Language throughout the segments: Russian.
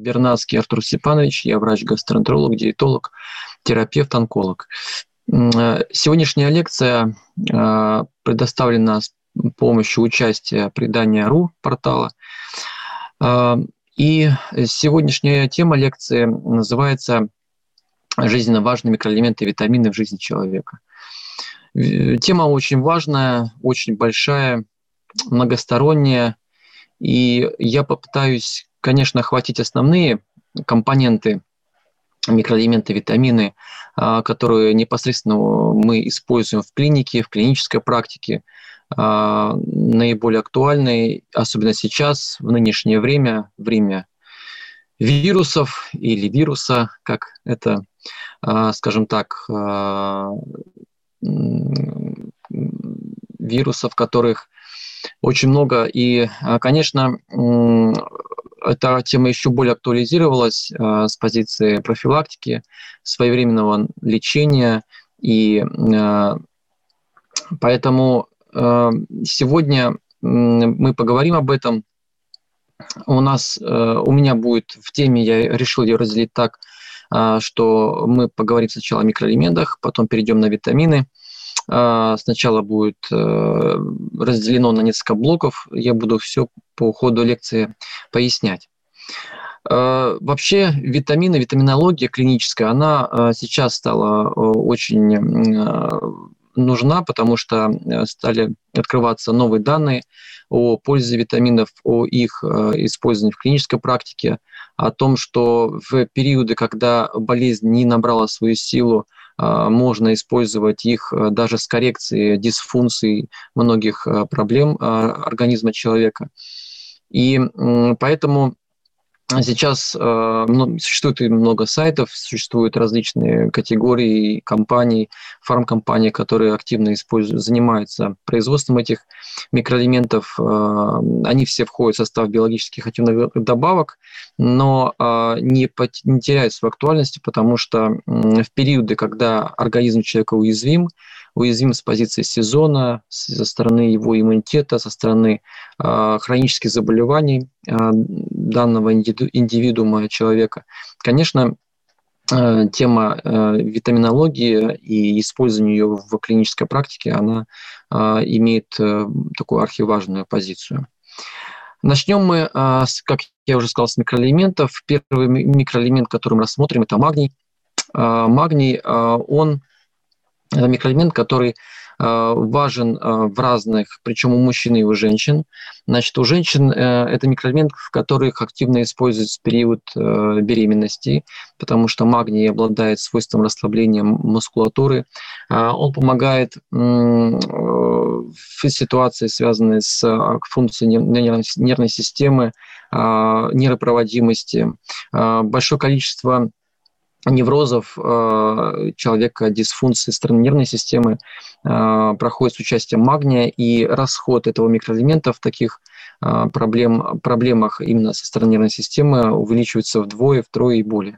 Бернацкий Артур Степанович, я врач-гастроэнтеролог, диетолог, терапевт, онколог. Э, сегодняшняя лекция э, предоставлена с помощью участия предания.ру портала. Э, и сегодняшняя тема лекции называется «Жизненно важные микроэлементы и витамины в жизни человека». Тема очень важная, очень большая, многосторонняя, и я попытаюсь конечно, охватить основные компоненты, микроэлементы, витамины, а, которые непосредственно мы используем в клинике, в клинической практике, а, наиболее актуальные, особенно сейчас, в нынешнее время, время вирусов или вируса, как это, а, скажем так, вирусов, которых очень много. И, конечно, эта тема еще более актуализировалась э, с позиции профилактики, своевременного лечения. И э, поэтому э, сегодня мы поговорим об этом. У нас, э, у меня будет в теме, я решил ее разделить так, э, что мы поговорим сначала о микроэлементах, потом перейдем на витамины. Э, сначала будет э, разделено на несколько блоков. Я буду все по ходу лекции пояснять. Э, вообще витамины, витаминология клиническая, она э, сейчас стала э, очень нужна, потому что стали открываться новые данные о пользе витаминов, о их использовании в клинической практике, о том, что в периоды, когда болезнь не набрала свою силу, можно использовать их даже с коррекцией дисфункций многих проблем организма человека. И поэтому Сейчас э, существует много сайтов, существуют различные категории компаний, фармкомпаний, которые активно используют, занимаются производством этих микроэлементов. Э, они все входят в состав биологических активных добавок, но э, не, не теряют свою актуальность, потому что э, в периоды, когда организм человека уязвим, уязвим с позиции сезона, со стороны его иммунитета, со стороны э, хронических заболеваний э, данного индивидуума человека. Конечно, э, тема витаминологии и использования ее в клинической практике, она имеет э, такую архиважную позицию. Начнем мы, как я уже сказал, с микроэлементов. Первый микроэлемент, который мы рассмотрим, это магний. Магний, он это микроэлемент, который э, важен э, в разных, причем у мужчин и у женщин. Значит, у женщин э, это микроэлемент, в которых активно используется период беременности, потому что магний обладает свойством расслабления мускулатуры. Он помогает в ситуации, связанной с функцией нервной системы, нейропроводимости. Большое количество неврозов э, человека, дисфункции стороны нервной системы э, проходит с участием магния, и расход этого микроэлемента в таких э, проблем, проблемах именно со стороны нервной системы увеличивается вдвое, втрое и более.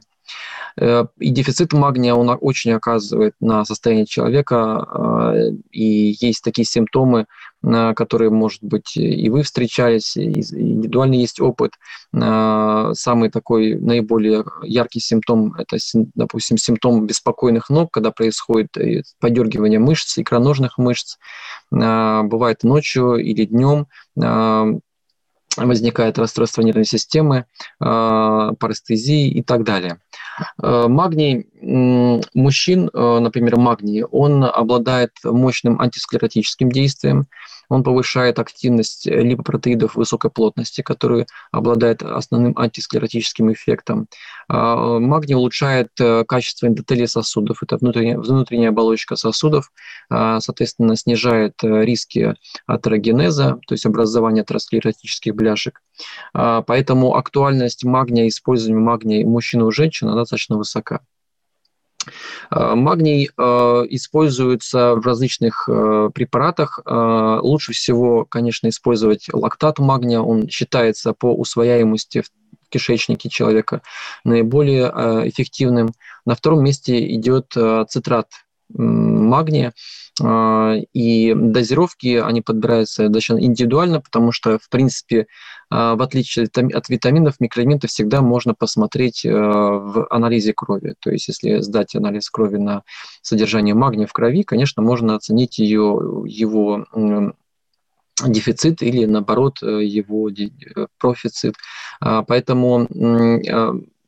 И дефицит магния, он очень оказывает на состояние человека, и есть такие симптомы, которые, может быть, и вы встречались, и индивидуальный есть опыт. Самый такой наиболее яркий симптом – это, допустим, симптом беспокойных ног, когда происходит э, подергивание мышц, икроножных мышц. Бывает ночью или днем возникает расстройство нервной системы, парестезии и так далее. Магний мужчин, например, магний, он обладает мощным антисклеротическим действием, он повышает активность липопротеидов высокой плотности, которые обладают основным антисклеротическим эффектом. А, магний улучшает э, качество эндотелия сосудов, это внутренняя, внутренняя оболочка сосудов, а, соответственно, снижает э, риски атерогенеза, то есть образования атеросклеротических бляшек. А, поэтому актуальность магния, использования магния мужчин и женщин, она достаточно высока. Э, магний э, используется в различных э, препаратах. Лучше всего, конечно, использовать лактат магния. Он считается по усвояемости в кишечнике человека наиболее эффективным. На втором месте идет цитрат магния. А, и дозировки, они подбираются достаточно индивидуально, потому что, в принципе, а, в отличие от витаминов, микроэлементы всегда можно посмотреть в анализе крови. То есть, если сдать анализ крови на содержание магния в крови, конечно, можно оценить ее, его дефицит или, наоборот, его профицит. Поэтому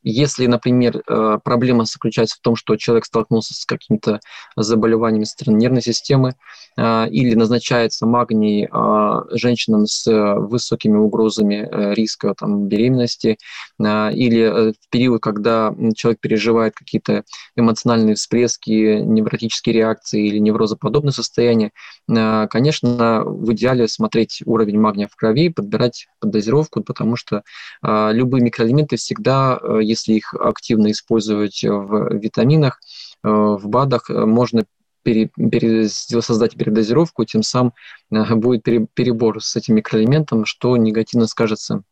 если, например, э, проблема заключается в том, что человек столкнулся с каким-то заболеванием стороны нервной системы, э, или назначается магний э, женщинам с высокими угрозами риска там, беременности, или в период, когда человек переживает какие-то эмоциональные всплески, невротические реакции или неврозоподобное состояние, конечно, в идеале смотреть уровень магния в крови, подбирать дозировку, потому что любые микроэлементы всегда, если их активно использовать в витаминах, э, в БАДах, э, можно пере, пере, создать передозировку, тем самым э, будет перебор с этим микроэлементом, что негативно скажется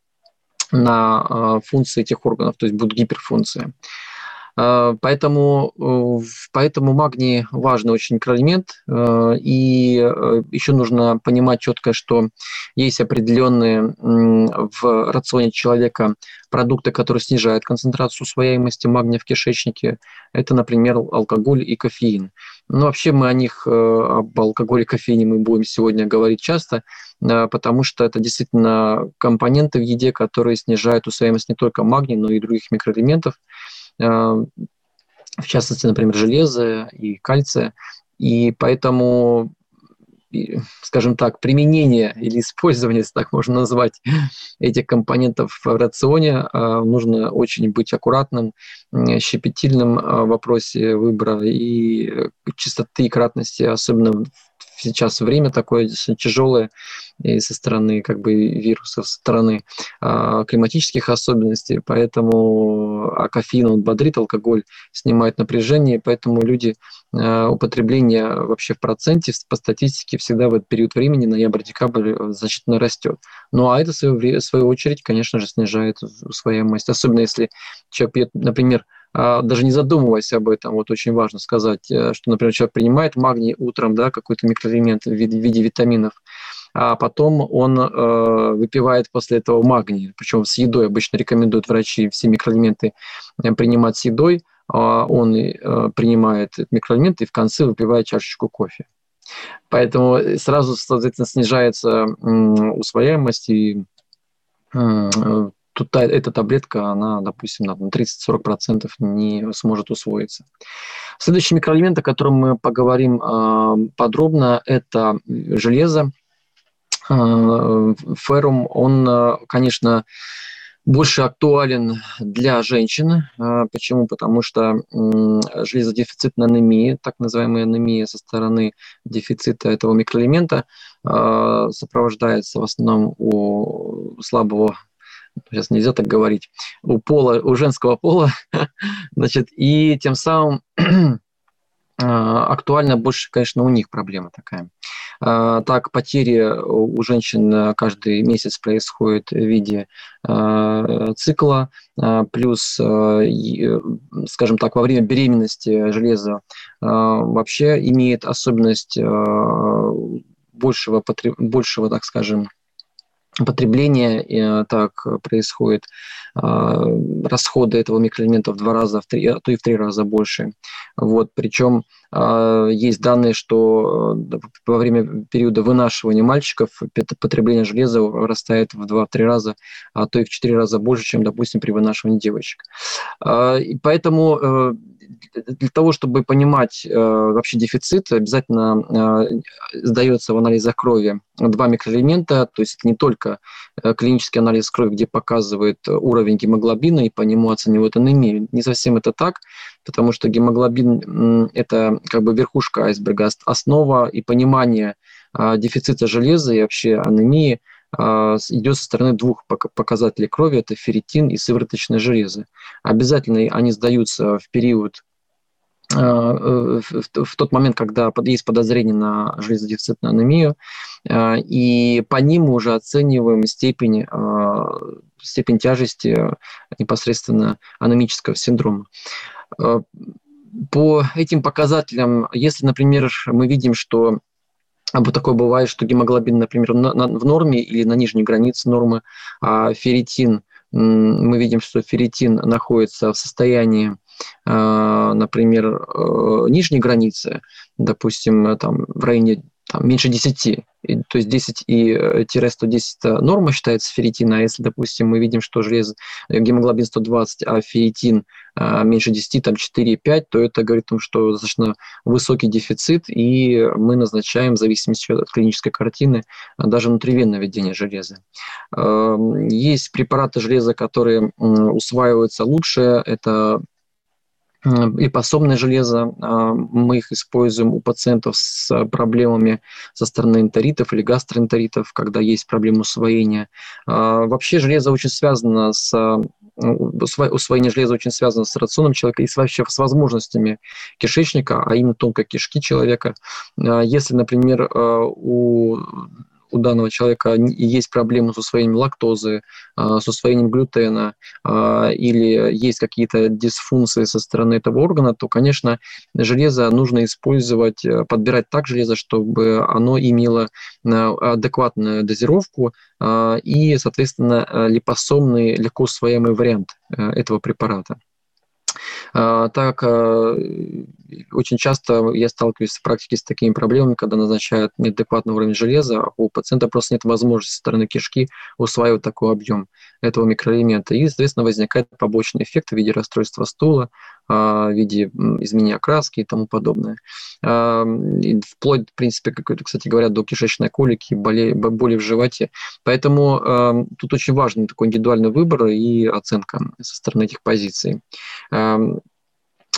на функции этих органов, то есть будет гиперфункция. Э, поэтому, э, поэтому магний важный очень микроэлемент, э, и еще нужно понимать четко, что есть определенные в рационе человека продукты, которые снижают концентрацию усвояемости магния в кишечнике. Это, например, алкоголь и кофеин. Но вообще мы о них, об алкоголе и кофеине мы будем сегодня говорить часто, потому что это действительно компоненты в еде, которые снижают усвояемость не только магния, но и других микроэлементов. Э, в частности, например, железа и кальция. И поэтому, скажем так, применение или использование, если так можно назвать, этих компонентов в рационе э, нужно очень быть аккуратным, щепетильным в вопросе выбора и чистоты и кратности, особенно сейчас время такое тяжелое и со стороны как бы вирусов, со стороны а, климатических особенностей, поэтому а кофеин он бодрит, алкоголь снимает напряжение, поэтому люди а, употребление вообще в проценте по статистике всегда в этот период времени ноябрь-декабрь э, значительно растет. Ну а это в свою, в свою очередь, конечно же, снижает усвояемость, особенно если человек пьет, например, даже не задумываясь об этом, вот очень важно сказать, э, что, например, человек принимает магний утром, да, какой-то микроэлемент в виде, в виде витаминов, а потом он э, выпивает после этого магний, причем с едой обычно рекомендуют врачи все микроэлементы э, принимать с едой, э, он э, принимает микроэлементы и в конце выпивает чашечку кофе. Поэтому сразу, соответственно, снижается э, усвояемость и э, тут эта таблетка, она, допустим, на 30-40% не сможет усвоиться. Следующий микроэлемент, о котором мы поговорим а, подробно, это железо. А, феррум, он, а, конечно, больше актуален для женщин. Почему? Потому что железодефицитная анемия, так называемая анемия со стороны дефицита этого микроэлемента, сопровождается в основном у слабого сейчас нельзя так говорить, у пола, у женского пола, значит, и тем самым а, актуально больше, конечно, у них проблема такая. А, так, потери у женщин каждый месяц происходят в виде а, цикла, плюс, скажем так, во время беременности железо вообще имеет особенность большего, большего так скажем, потребление э, так происходит, а, расходы этого микроэлемента в два раза, в три, а то и в три раза больше. Вот, причем есть данные, что э, во время периода вынашивания мальчиков потребление железа растает в 2-3 раза, а то и в 4 раза больше, чем, допустим, при вынашивании девочек. И поэтому э, для того, чтобы понимать вообще дефицит, обязательно сдается в анализах крови два микроэлемента, то есть не только клинический анализ крови, где показывает уровень гемоглобина и по нему оценивают анемию. Не совсем это так, потому что гемоглобин – это как бы верхушка айсберга, основа и понимание дефицита железа и вообще анемии идет со стороны двух показателей крови, это ферритин и сывороточное железо. Обязательно они сдаются в период а, в тот момент, когда есть подозрение на железодефицитную анемию, и по ним мы уже оцениваем степень, степень тяжести непосредственно анемического синдрома. Э, по этим показателям, если, например, мы видим, что вот такое бывает, что гемоглобин, например, на, на, в норме или на нижней границе нормы, а ферритин, мы видим, что ферритин находится в состоянии, а, например, э, нижней границы, допустим, там в районе там, меньше 10, и, то есть 10 и 110 э, норма считается ферритина, а если, допустим, мы видим, что железо, э, гемоглобин 120, а ферритин а, меньше 10, там 4,5, то это говорит о том, что достаточно высокий дефицит, и мы назначаем, в зависимости от клинической картины, даже внутривенное введение железа. Эм, есть препараты железа, которые усваиваются лучше, это и пособное железо. А, мы их используем у пациентов с проблемами со стороны энтеритов или гастроэнтеритов, когда есть проблемы усвоения. А, вообще железо очень связано с усвоение железа очень связано с рационом человека и вообще с возможностями кишечника, а именно тонкой кишки человека. А, если, например, у у данного человека есть проблемы с усвоением лактозы, с усвоением глютена а, или есть какие-то дисфункции со стороны этого органа, то, конечно, железо нужно использовать, э, подбирать так железо, чтобы оно имело э, адекватную дозировку а, и, соответственно, э, липосомный, легко усвояемый вариант этого препарата. А, так, очень часто я сталкиваюсь в практике с такими проблемами, когда назначают неадекватный уровень железа, а у пациента просто нет возможности со стороны кишки усваивать такой объем этого микроэлемента. И, соответственно, возникает побочный эффект в виде расстройства стула, в виде изменения окраски и тому подобное. И вплоть, в принципе, как, кстати говоря, до кишечной колики, боли, боли в животе. Поэтому тут очень важный такой индивидуальный выбор и оценка со стороны этих позиций.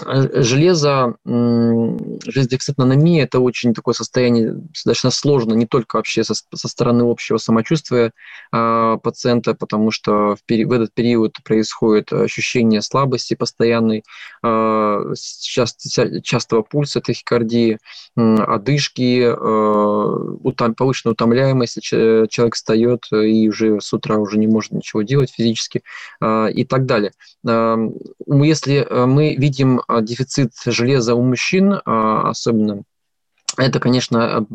Э, железо, железодефицитная это очень такое состояние достаточно сложно, не только вообще со, со стороны общего самочувствия э, пациента, потому что в, пери, в этот период происходит ощущение слабости постоянной, э, часто, частого пульса, тахикардии, э, одышки, э, утом, повышенная утомляемость, человек встает и уже с утра уже не может ничего делать физически э, и так далее. Э, если мы видим дефицит железа у мужчин, а, особенно, это, конечно,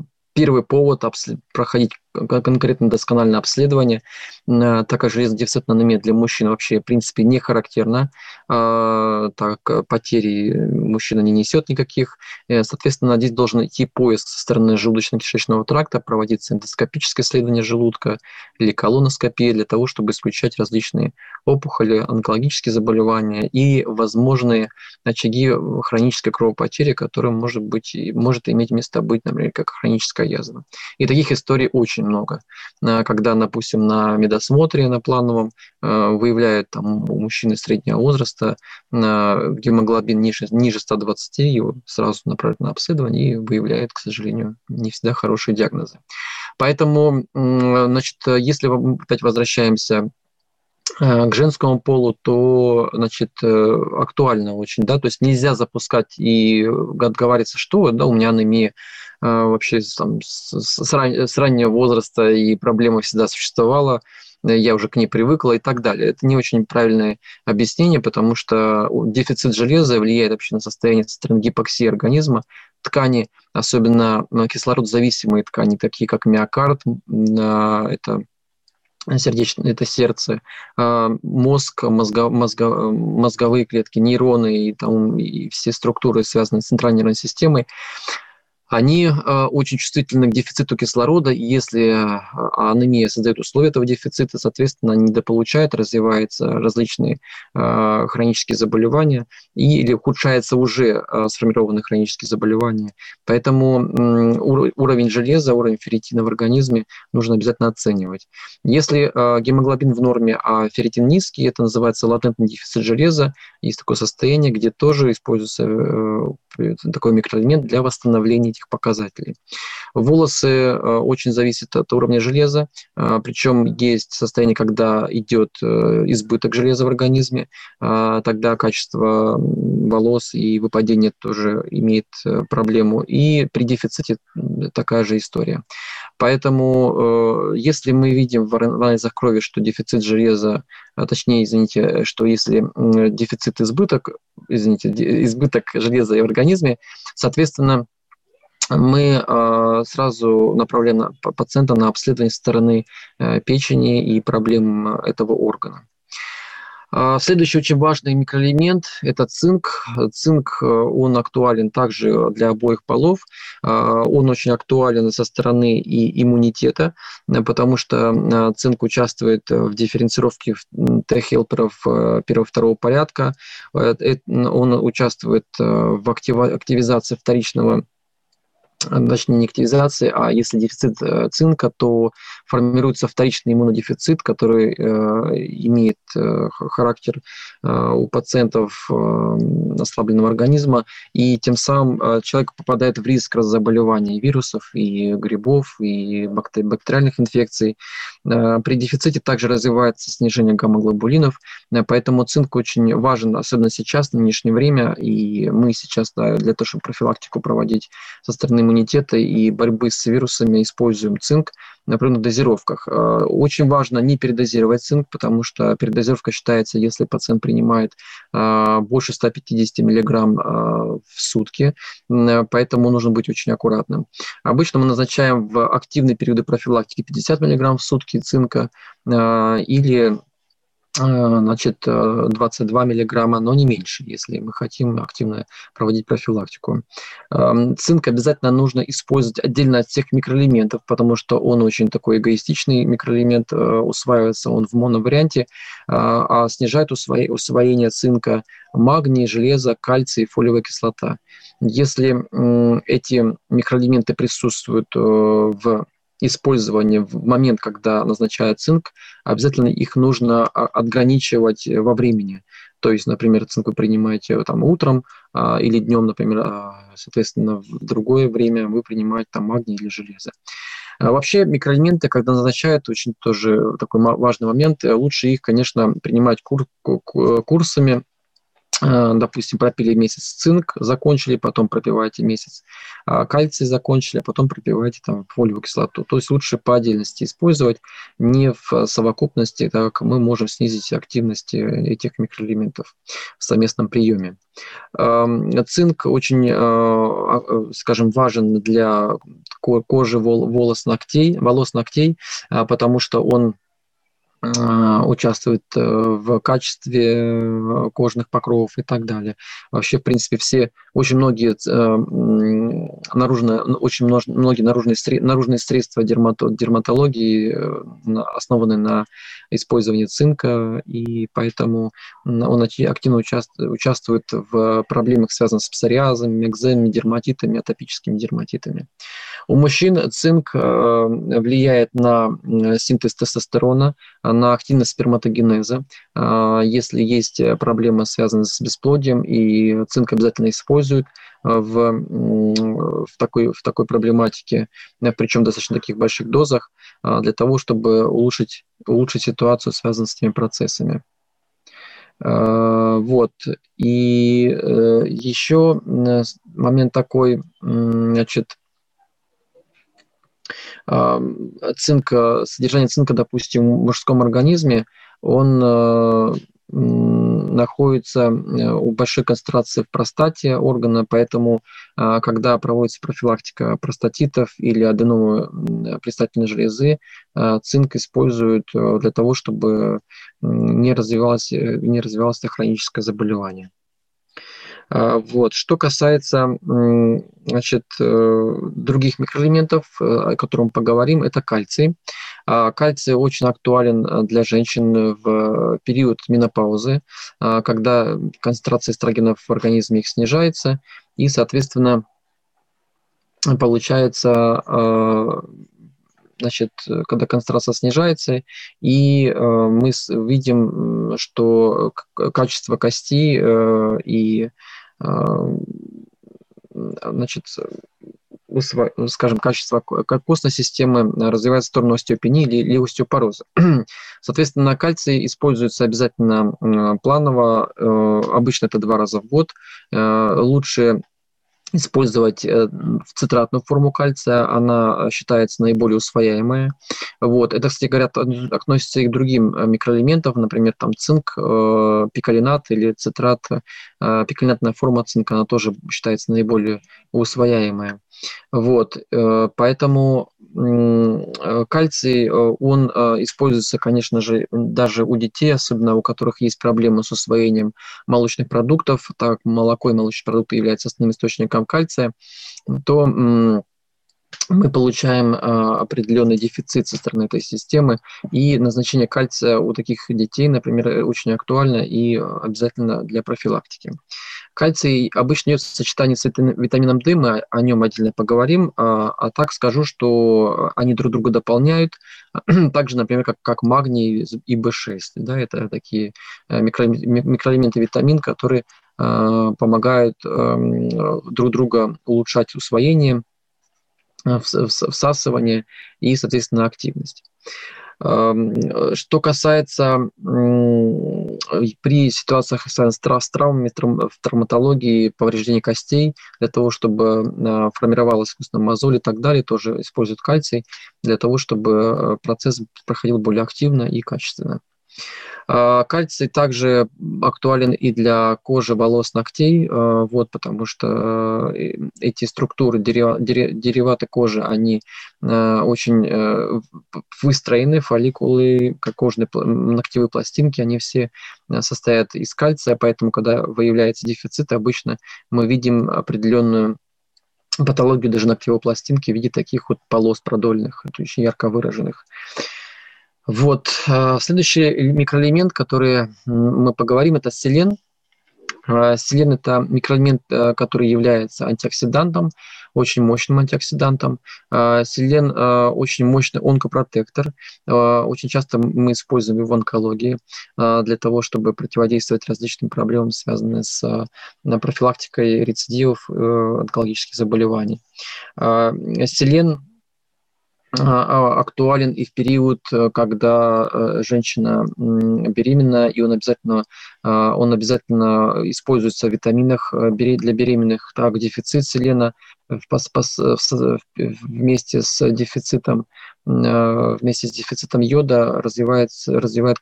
первый повод проходить конкретно доскональное обследование, э, так как железодефицитная анемия для мужчин вообще, в принципе, не характерна, а, так потери мужчина не несет никаких. Э, соответственно, здесь должен идти поиск со стороны желудочно-кишечного тракта, проводиться эндоскопическое исследование желудка или колоноскопия для того, чтобы исключать различные опухоли, онкологические заболевания и возможные очаги хронической кровопотери, которая может, быть, может иметь место быть, например, как хроническая язва. И таких историй очень много. Э, когда, допустим, на медосмотре на плановом э, выявляют там, у мужчины среднего возраста э, гемоглобин ниже, ниже 120, его сразу направляют на обследование и выявляют, к сожалению, не всегда хорошие диагнозы. Поэтому, значит, если опять возвращаемся к женскому полу, то, значит, актуально очень, да, то есть нельзя запускать и отговариваться, что, да, у меня анемия вообще там, с, ран, с раннего возраста и проблема всегда существовала, я уже к ней привыкла и так далее. Это не очень правильное объяснение, потому что дефицит железа влияет вообще на состояние со организма. Ткани, особенно кислородозависимые ткани, такие как миокард, это сердечное, это сердце, а, мозг, мозго, мозго, мозговые клетки, нейроны и, там, и все структуры, связанные с центральной нервной системой, они э, очень чувствительны к дефициту кислорода, и если э, анемия создает условия этого дефицита, соответственно, они недополучают, развиваются различные э, хронические заболевания или ухудшается уже сформированные хронические заболевания. Поэтому уровень железа, уровень ферритина в организме нужно обязательно оценивать. Если гемоглобин в норме, а ферритин низкий, это называется латентный дефицит железа, есть такое состояние, где тоже используется такой микроэлемент для восстановления этих показателей. Волосы очень зависят от уровня железа, причем есть состояние, когда идет избыток железа в организме, тогда качество волос и выпадение тоже имеет проблему. И при дефиците такая же история. Поэтому, если мы видим в анализах крови, что дефицит железа, а точнее, извините, что если дефицит избыток, извините, избыток железа в организме, соответственно, мы э, сразу направляем пациента на обследование стороны э, печени и проблем этого органа. А, следующий очень важный микроэлемент – это цинк. Цинк, э, он актуален также для обоих полов. А, он очень актуален со стороны и иммунитета, э, потому что э, цинк участвует в дифференцировке Т-хелперов первого-второго порядка. Он участвует в активизации вторичного точнее не активизации, а если дефицит э, цинка, то формируется вторичный иммунодефицит, который э, имеет э, характер у пациентов ослабленного организма, и тем самым человек попадает в риск заболеваний вирусов, и грибов, и бактериальных инфекций. При дефиците также развивается снижение гамма-глобулинов, э, поэтому цинк очень важен, особенно сейчас, в нынешнее время, и мы сейчас да, для того, чтобы профилактику проводить со стороны иммунитета и борьбы с вирусами используем цинк на определенных дозировках. А, очень важно не передозировать цинк, потому что передозировка считается, если пациент принимает а, больше 150 мг а, в сутки, поэтому нужно быть очень аккуратным. Обычно мы назначаем в активные периоды профилактики 50 мг в сутки цинка или значит, 22 э, миллиграмма, но не меньше, если мы хотим активно проводить профилактику. Эм, цинк обязательно нужно использовать отдельно от всех микроэлементов, потому что он очень такой эгоистичный микроэлемент, э, усваивается он в моноварианте, а снижает усвоение цинка магний, железо, кальций фолиевая кислота. Если эти микроэлементы присутствуют в использования в момент, когда назначают цинк, обязательно их нужно а, отграничивать во времени. То есть, например, цинк вы принимаете там, утром а, или днем, например, а, соответственно, в другое время вы принимаете там магний или железо. А вообще микроэлементы, когда назначают, очень тоже такой важный момент, лучше их, конечно, принимать кур курсами, Э, допустим, пропили месяц цинк, закончили, потом пропиваете месяц а кальций, закончили, а потом пропиваете там фолиевую кислоту. То есть лучше по отдельности использовать, не в совокупности, так как мы можем снизить активность этих микроэлементов в совместном приеме. Эм, цинк очень, э, а, скажем, важен для кожи, волос, ногтей, волос, ногтей, потому что он а, участвует э, в качестве э, кожных покровов и так далее. Вообще, в принципе, все, очень многие э, наружные, очень многие наружные, наружные средства дерматологии основаны на использовании цинка, и поэтому он активно участвует в проблемах, связанных с псориазом, экземами, дерматитами, атопическими дерматитами. У мужчин цинк влияет на синтез тестостерона, на активность сперматогенеза. А, если есть э, проблемы, связанные с бесплодием, и цинк обязательно используют э, в, в, такой, в такой проблематике, э, причем достаточно таких больших дозах, а, для того, чтобы улучшить, улучшить ситуацию, связанную с этими процессами. А, вот. И еще момент такой, значит, цинка, содержание цинка, допустим, в мужском организме, он э, находится э, у большой концентрации в простате органа, поэтому а, когда проводится профилактика простатитов или аденомы предстательной железы, а, цинк используют э, для того, чтобы не развивалось, не развивалось это хроническое заболевание. А, вот. Что касается значит, э, других микроэлементов, э, о котором поговорим, это кальций. А, кальций очень актуален э, для женщин в период менопаузы, а, когда концентрация эстрогенов в организме их снижается, и, соответственно, получается значит, когда концентрация снижается, и мы видим, что качество кости и значит, скажем, качество костной системы развивается в сторону остеопении или остеопороза. Соответственно, кальций используется обязательно планово, обычно это два раза в год. Лучше использовать э, цитратную форму кальция, она э, считается наиболее усвояемая. Вот. Это, кстати говоря, относится и к другим э, микроэлементам, например, там цинк, пикалинат или цитрат. Пикалинатная форма цинка, она тоже считается наиболее усвояемая. Вот. Поэтому кальций, он используется, конечно же, даже у детей, особенно у которых есть проблемы с усвоением молочных продуктов, так молоко и молочные продукты являются основным источником источникам кальция, то мы получаем а, определенный дефицит со стороны этой системы, и назначение кальция у таких детей, например, очень актуально и обязательно для профилактики. Кальций обычно идет в сочетании с витамином D, мы о нем отдельно поговорим, а, а так скажу, что они друг друга дополняют, также, например, как, как магний и B6, да, это такие э, микро, микроэлементы витамин, которые помогают эм, друг друга улучшать усвоение, э, всасывание и, соответственно, активность. Эм, что касается при ситуациях с травмами, в травматологии, повреждения костей, для того, чтобы э, формировалась искусственная мозоль и так далее, тоже используют кальций для того, чтобы процесс проходил более активно и качественно. А, кальций также актуален и для кожи, волос, ногтей, а, вот, потому что э, эти структуры, дериваты кожи, они э, очень э, выстроены, фолликулы, кожные ногтевые пластинки, они все состоят из кальция, поэтому, когда выявляется дефицит, обычно мы видим определенную патологию даже ногтевой пластинки в виде таких вот полос продольных, очень ярко выраженных. Вот. А, следующий микроэлемент, который мы поговорим, это селен. А, селен – это микроэлемент, э, который является антиоксидантом, очень мощным антиоксидантом. Селен очень мощный онкопротектор. Очень часто мы используем его в онкологии для того, чтобы противодействовать различным проблемам, связанным с профилактикой рецидивов э, онкологических заболеваний. Селен актуален и в период, э, когда э, женщина беременна, и он обязательно, а, он обязательно используется в витаминах э, для беременных. Так, дефицит селена вместе с дефицитом вместе с дефицитом йода развивает, развивает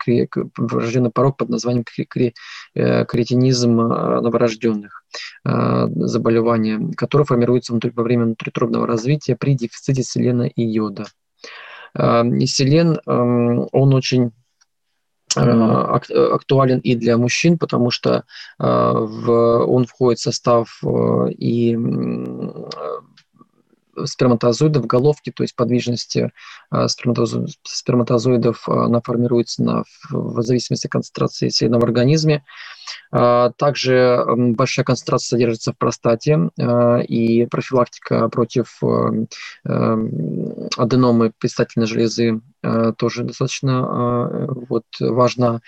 врожденный порог под названием кретинизм новорожденных заболевания, которое формируется внутри, во время внутритробного развития при дефиците селена и йода. И селен, он очень актуален и для мужчин, потому что он входит в состав и сперматозоидов головки, то есть подвижности а, сперматозоидов, а, она формируется на, в зависимости от концентрации селена в организме. А, также большая концентрация содержится в простате, и профилактика против аденомы предстательной железы тоже достаточно вот, важна.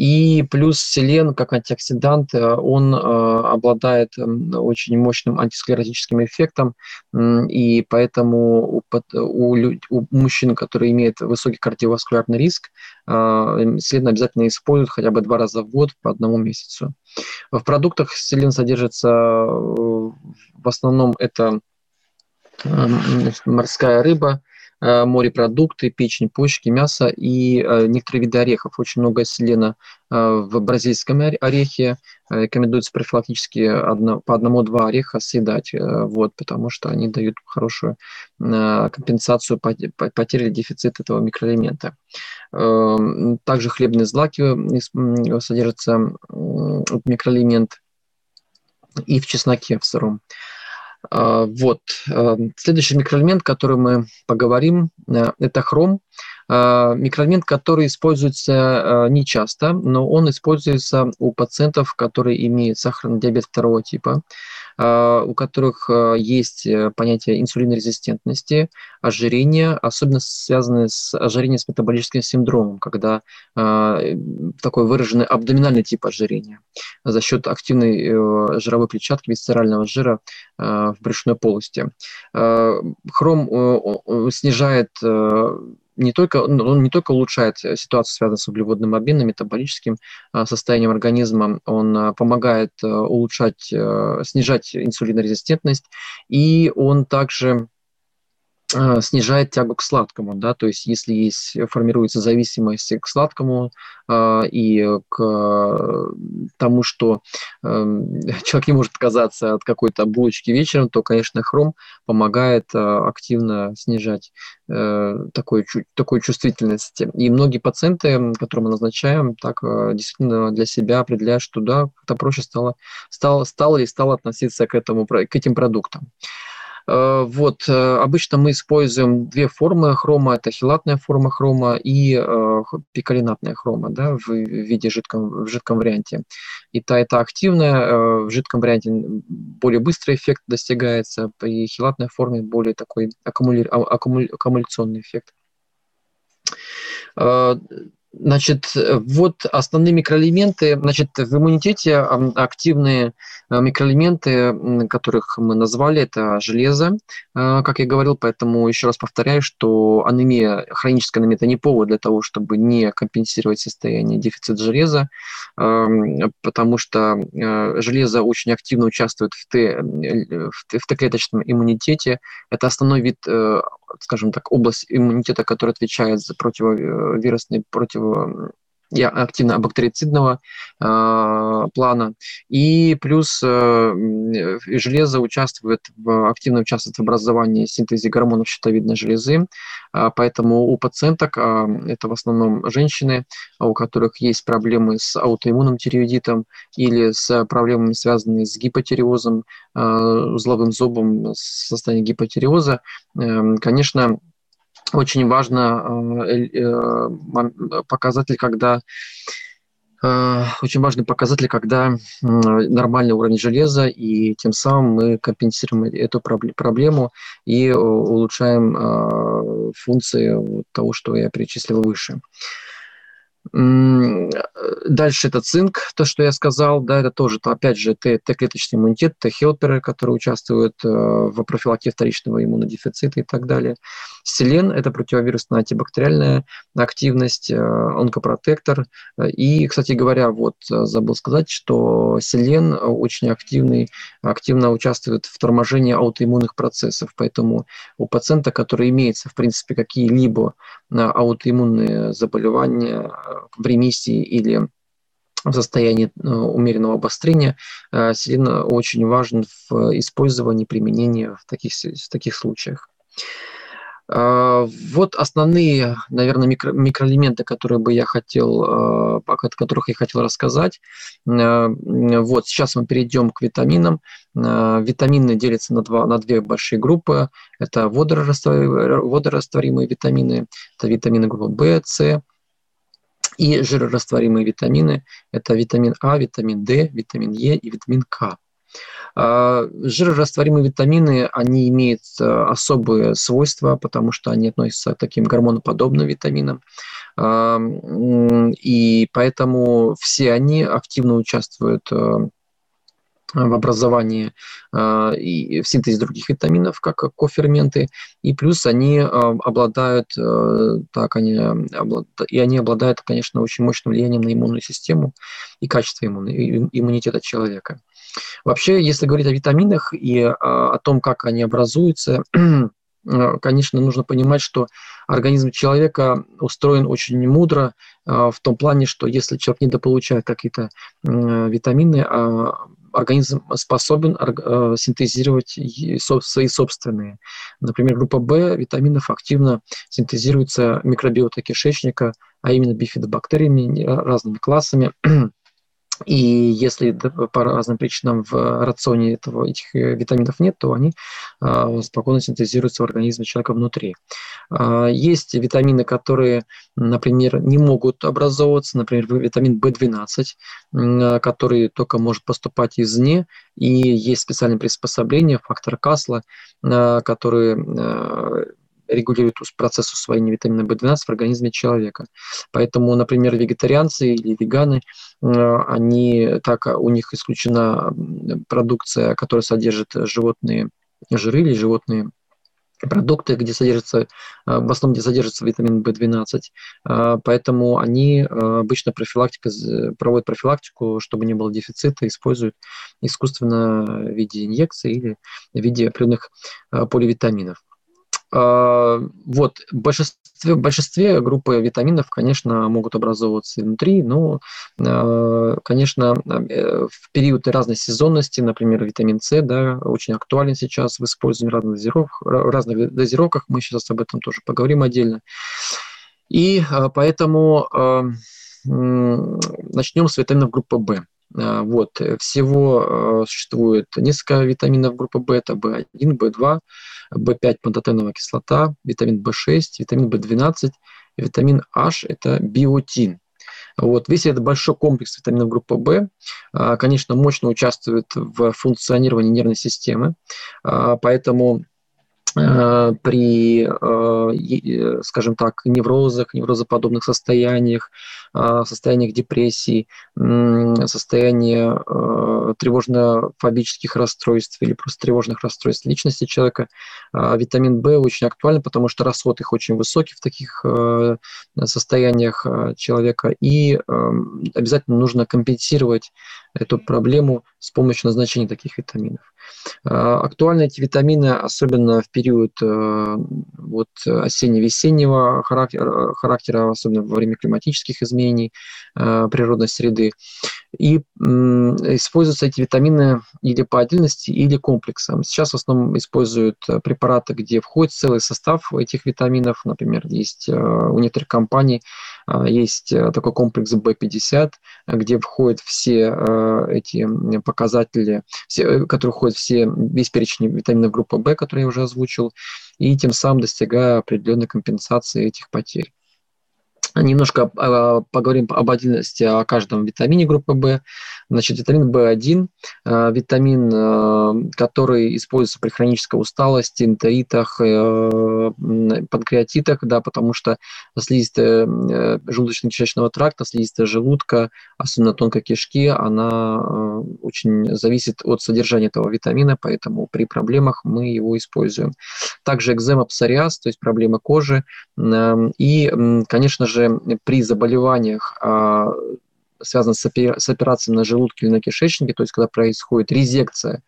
И плюс селен, как антиоксидант, э, он э, обладает очень мощным антисклеротическим эффектом, и поэтому у, у, у мужчин, которые имеют высокий кардиоваскулярный риск, э, селен обязательно используют хотя бы два раза в год по одному месяцу. В продуктах селен содержится в основном это морская рыба, Э, морепродукты, печень, почки, мясо и э, некоторые виды орехов. Очень много селена э, в бразильском орехе. Рекомендуется профилактически одно, по одному-два ореха съедать, вот, потому что они дают хорошую компенсацию потери или дефицита этого микроэлемента. Также хлебные злаки содержится микроэлемент и в чесноке в сыром. А, вот. А, следующий микроэлемент, который мы поговорим, э, это хром. А, микроэлемент, который используется не часто, но он используется у пациентов, которые имеют сахарный диабет второго типа. у которых есть понятие инсулинорезистентности, ожирения, особенно связанное с ожирением с метаболическим синдромом, когда такой выраженный абдоминальный тип ожирения за счет активной жировой клетчатки висцерального жира в брюшной полости. Хром снижает не только, он не только улучшает э, ситуацию, связанную с углеводным обменом, метаболическим а, состоянием организма, он а, помогает э, улучшать, э, снижать инсулинорезистентность, и он также снижает тягу к сладкому, да, то есть если есть, формируется зависимость к сладкому э, и к тому, что э, человек не может отказаться от какой-то булочки вечером, то, конечно, хром помогает э, активно снижать э, такой, чу- такой чувствительность. И многие пациенты, которым мы назначаем, так э, действительно для себя определяют, что да, как-то проще стало, стало, стало и стало относиться к, этому, к этим продуктам. Э, вот, э, обычно мы используем две формы хрома, это хилатная форма хрома и э, пикалинатная хрома, да, в виде жидком, в жидком варианте. И та, и та активная, в жидком варианте более быстрый эффект достигается, при хилатной форме более такой аккумули, аккумули, аккумуляционный эффект. Значит, вот основные микроэлементы. Значит, в иммунитете активные Э, микроэлементы, которых мы назвали, это железо, э, как я говорил, поэтому еще раз повторяю, что анемия, хроническая анемия – это не повод для того, чтобы не компенсировать состояние дефицита железа, потому что э, железо очень активно участвует в, Т, в Т-клеточном иммунитете. Это основной вид, скажем так, область иммунитета, которая отвечает за противовирусный, против активно бактерицидного э, плана. И плюс э, железо участвует в, активно участвует в образовании синтезе гормонов щитовидной железы. Э, поэтому у пациенток, э, это в основном женщины, у которых есть проблемы с аутоиммунным тиреоидитом или с проблемами, связанными с гипотиреозом, э, узловым зубом, состоянием гипотиреоза, э, конечно, очень важно э, э, показатель, когда э, очень важный показатель, когда нормальный уровень железа, и тем самым мы компенсируем эту проблему и улучшаем функции того, что я перечислил выше. Дальше это цинк, то, что я сказал, да, это тоже, то, опять же, Т-клеточный иммунитет, Т-хелперы, которые участвуют э, в профилактике вторичного иммунодефицита и так далее. Селен – это противовирусная антибактериальная активность, э, онкопротектор. И, кстати говоря, вот э, забыл сказать, что селен очень активный, активно участвует в торможении аутоиммунных процессов, поэтому у пациента, который имеется, в принципе, какие-либо аутоиммунные заболевания, в ремиссии или в состоянии э, умеренного обострения, э, селен очень важен в использовании, применении в таких, в таких случаях. Э, вот основные, наверное, микро, микроэлементы, которые бы я хотел, о которых я хотел рассказать. Вот сейчас мы перейдем к витаминам. Витамины делятся на, два, на две большие группы. Это водорастворимые, водорастворимые витамины, это витамины группы В, С, и жирорастворимые витамины – это витамин А, витамин D, витамин Е и витамин К. А, жирорастворимые витамины, они имеют э, особые свойства, потому что они относятся к таким гормоноподобным витаминам. А, и поэтому все они активно участвуют э, в образовании э, и в синтезе других витаминов, как коферменты, и плюс они э, обладают, э, так они, и они обладают, конечно, очень мощным влиянием на иммунную систему и качество иммунитета человека. Вообще, если говорить о витаминах и о том, как они образуются, конечно, нужно понимать, что организм человека устроен очень мудро в том плане, что если человек недополучает какие-то витамины, а организм способен э, синтезировать свои собственные. Например, группа В витаминов активно синтезируется микробиотой кишечника, а именно бифидобактериями, разными классами. И если по разным причинам в рационе этого, этих э, витаминов нет, то они а, спокойно синтезируются в организме человека внутри. А, есть витамины, которые, например, не могут образовываться, например, витамин В12, который только может поступать извне, и есть специальные приспособления, фактор Касла, которые регулирует процесс усвоения витамина В12 в организме человека. Поэтому, например, вегетарианцы или веганы, э, они так у них исключена продукция, которая содержит животные жиры или животные продукты, где содержится, э, в основном где содержится витамин В12, э, поэтому они обычно профилактика, проводят профилактику, чтобы не было дефицита, используют искусственно в виде инъекций или в виде определенных поливитаминов. А, вот, в большинстве, большинстве группы витаминов, конечно, могут образовываться внутри, но, а, конечно, э, в период разной сезонности, например, витамин С, да, очень актуален сейчас в использовании разных дозировок, разных дозировках, мы сейчас об этом тоже поговорим отдельно. И а, поэтому начнем с витаминов группы В. Вот, всего существует несколько витаминов группы В, это В1, В2, в5 пантотеновая кислота, витамин В6, витамин В12, витамин H – это биотин. Вот. Весь этот большой комплекс витаминов группы В, а, конечно, мощно участвует в функционировании нервной системы, а, поэтому Э, при, э, скажем так, неврозах, неврозоподобных состояниях, э, состояниях депрессии, состоянии тревожно-фобических расстройств или просто тревожных расстройств личности человека. Витамин В очень актуален, потому что расход их очень высокий в таких состояниях человека, и обязательно нужно компенсировать эту проблему с помощью назначения таких витаминов. А, актуальны эти витамины, особенно в период э, вот, осенне-весеннего характера, характера, особенно во время климатических изменений э, природной среды. И используются эти витамины или по отдельности, или комплексом. Сейчас в основном используют э, препараты, где входит целый состав этих витаминов. Например, есть у некоторых компаний есть такой комплекс B50, где входят все эти показатели, все, которые входят все, весь перечень витаминов группы В, который я уже озвучил, и тем самым достигая определенной компенсации этих потерь. Немножко а, поговорим об отдельности о каждом витамине группы В. Значит, витамин В1, а, витамин, а, который используется при хронической усталости, энтеритах, э, панкреатитах, да, потому что слизистая э, желудочно-кишечного тракта, слизистая желудка, особенно тонкой кишки, она э, очень зависит от содержания этого витамина, поэтому при проблемах мы его используем. Также экзема, псориаз, то есть проблемы кожи. И, конечно же, также при заболеваниях, а, связанных с операцией на желудке или на кишечнике, то есть когда происходит резекция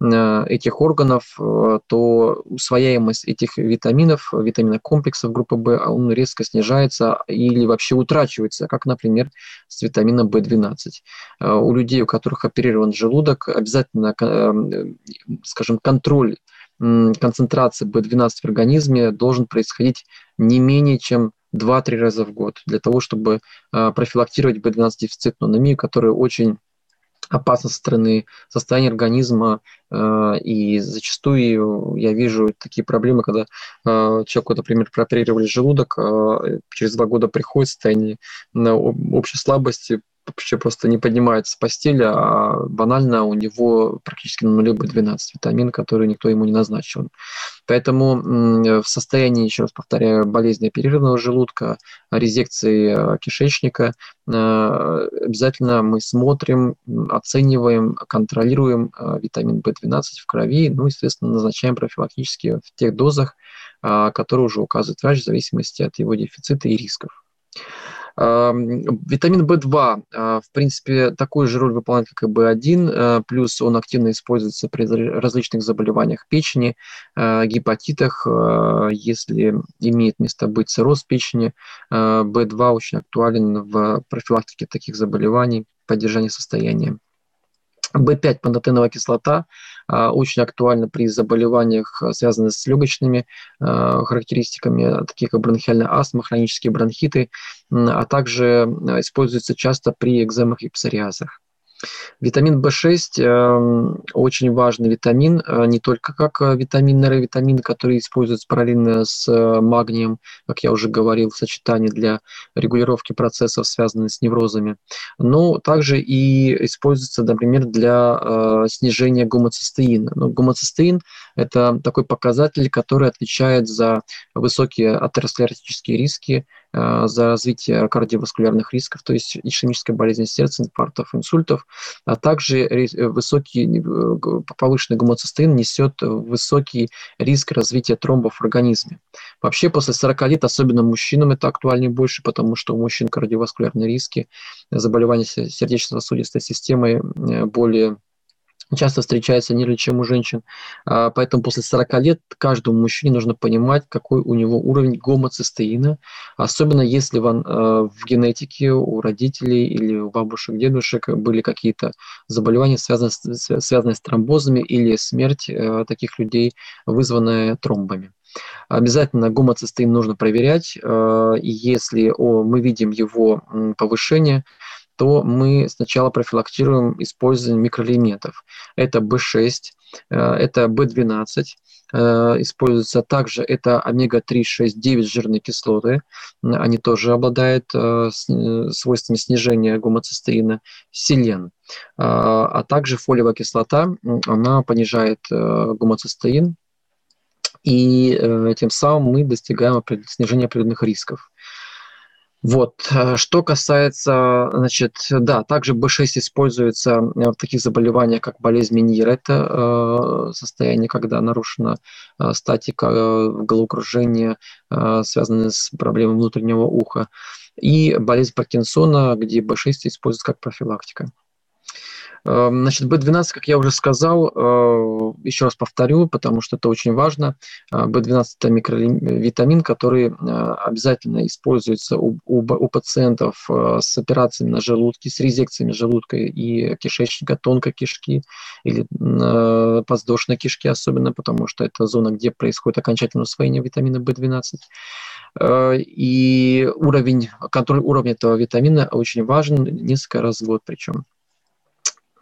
а, этих органов, а, то усвояемость этих витаминов, витаминных комплексов группы В, он резко снижается или вообще утрачивается, как, например, с витамином В12. У людей, у которых оперирован желудок, обязательно, скажем, контроль концентрации B12 в организме должен происходить не менее чем 2-3 раза в год для того, чтобы а, профилактировать B12-дефицитную анемию, которая очень опасна со стороны состояния организма, а, и зачастую я вижу такие проблемы, когда а, человеку, например, прооперировали желудок, через два года приходит состояние общей слабости, вообще просто не поднимается с постели, а банально у него практически на нуле B12 витамин, который никто ему не назначил. Поэтому в состоянии, еще раз повторяю, болезни оперированного желудка, резекции э, кишечника, э, обязательно мы смотрим, оцениваем, контролируем э, витамин B12 в крови, ну, естественно, назначаем профилактически в тех дозах, которые уже указывает врач в зависимости от его дефицита и рисков. Витамин В2, а, в принципе, такую же роль выполняет, как и В1, а, плюс он активно используется при различных заболеваниях печени, а, гепатитах, если имеет место быть цирроз печени. В2 очень актуален в профилактике таких заболеваний, поддержании состояния. В5 пантотеновая кислота а, очень актуальна при заболеваниях, а, связанных с легочными а, характеристиками, такие как бронхиальная астма, хронические бронхиты, а также используется часто при экземах и псориазах. Витамин В6 эм, очень важный витамин, э, не только как э, витамин нейровитамин, который используется параллельно с э, магнием, как я уже говорил, в сочетании для регулировки процессов, связанных с неврозами, но также и используется, например, для снижения гомоцистеина. Но гомоцистеин – это такой показатель, который отвечает за высокие атеросклеротические риски, за развитие кардиоваскулярных рисков, то есть ишемической болезни сердца, инфарктов, инсультов, а также э, высокий, э, повышенный гомоцистеин несет высокий риск развития тромбов в организме. Вообще после 40 лет, особенно мужчинам, это актуальнее больше, потому что у мужчин кардиоваскулярные риски, заболевания сердечно-сосудистой системы более часто встречается ниже, чем у женщин. А, поэтому после 40 лет каждому мужчине нужно понимать, какой у него уровень гомоцистеина, особенно если а, в генетике у родителей или у бабушек, дедушек были какие-то заболевания, связанные связанные с тромбозами или смерть а, таких людей, вызванная тромбами. Обязательно гомоцистеин нужно проверять, и если мы видим его повышение, то мы сначала профилактируем использование микроэлементов. Это B6, э, это B12, э, используются также это омега-3, 6, 9 жирные кислоты. Они тоже обладают э, свойствами снижения гомоцистеина. Селен. А также фолиевая кислота, она понижает гомоцистеин, и тем самым мы достигаем снижения определенных рисков. Вот. Э, что касается, значит, да, также B6 используется э, в таких заболеваниях, как болезнь Меньера. Это э, состояние, когда нарушена статика э, головокружения, э, связанная с проблемой внутреннего уха. И болезнь Паркинсона, где B6 используется как профилактика. Эм, значит, B12, как я уже сказал, э, еще раз повторю, потому что это очень важно. B12 – это микровитамин, который э, обязательно используется у, у, у пациентов э, с операциями на желудке, с резекциями желудка и кишечника, тонкой кишки или подвздошной кишки особенно, потому что это зона, где происходит окончательное усвоение витамина B12. И уровень, контроль уровня этого витамина очень важен, несколько раз в год причем.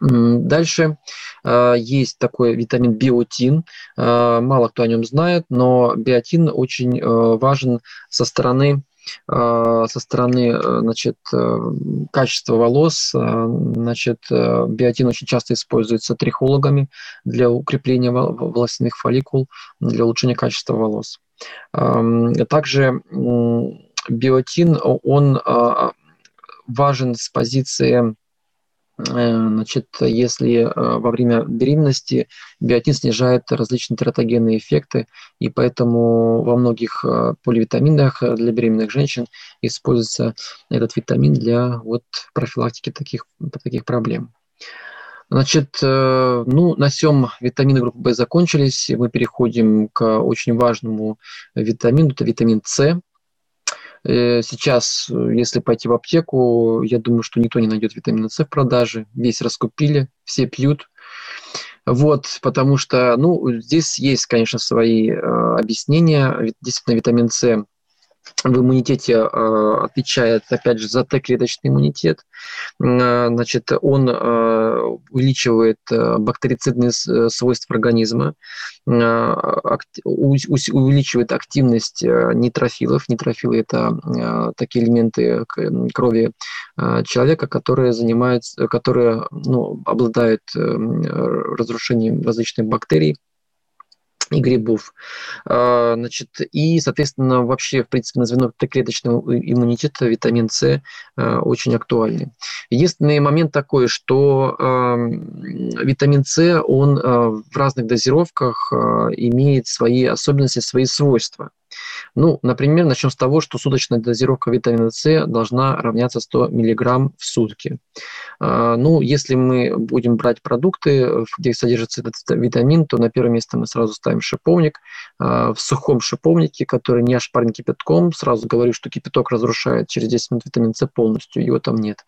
Дальше э, есть такой витамин биотин. Э, мало кто о нем знает, но биотин очень э, важен со стороны со стороны значит, качества волос. Значит, биотин очень часто используется трихологами для укрепления волосяных фолликул, для улучшения качества волос. Эм, также биотин, он важен с позиции значит, если э, во время беременности биотин снижает различные тератогенные эффекты, и поэтому во многих э, поливитаминах для беременных женщин используется этот витамин для вот, профилактики таких, таких проблем. Значит, ну, на всем витамины группы В закончились. Мы переходим к очень важному витамину, это витамин С. Э, сейчас, э, если пойти в аптеку, я думаю, что никто не найдет витамина С в продаже. Весь раскупили, все пьют. Вот, потому что, ну, здесь есть, конечно, свои э, объяснения. Действительно, витамин С в иммунитете э, отвечает, опять же, за Т-клеточный иммунитет. Э, значит, он э, увеличивает бактерицидные свойства организма, увеличивает активность нейтрофилов. Нейтрофилы – это такие элементы крови человека, которые занимаются, которые ну, обладают разрушением различных бактерий, и грибов. А, значит, и, соответственно, вообще, в принципе, на звено Т-клеточного иммунитета витамин С а, очень актуальный. Единственный момент такой, что витамин С, он а, в разных дозировках имеет свои особенности, свои свойства. Ну, например, начнем с того, что суточная дозировка витамина С должна равняться 100 мг в сутки. Ну, если мы будем брать продукты, где содержится этот витамин, то на первое место мы сразу ставим шиповник. А, в сухом шиповнике, который не ошпарен кипятком, сразу говорю, что кипяток разрушает через 10 минут витамин С полностью, его там нет.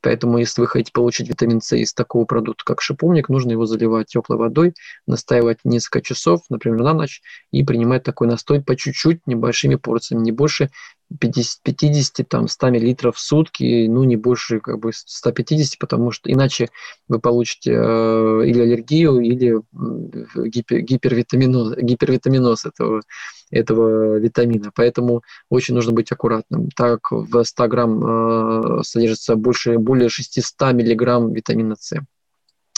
Поэтому, если вы хотите получить витамин С из такого продукта, как шиповник, нужно его заливать теплой водой, настаивать несколько часов, например, на ночь, и принимать такой настой по чуть-чуть небольшими порциями, не больше 50, 50 там, 100 мл в сутки, ну, не больше как бы 150, потому что иначе вы получите э, или аллергию, или гипер, гипервитаминоз, гипервитаминоз этого, этого витамина. Поэтому очень нужно быть аккуратным. Так в 100 грамм э, содержится больше, более 600 миллиграмм витамина С.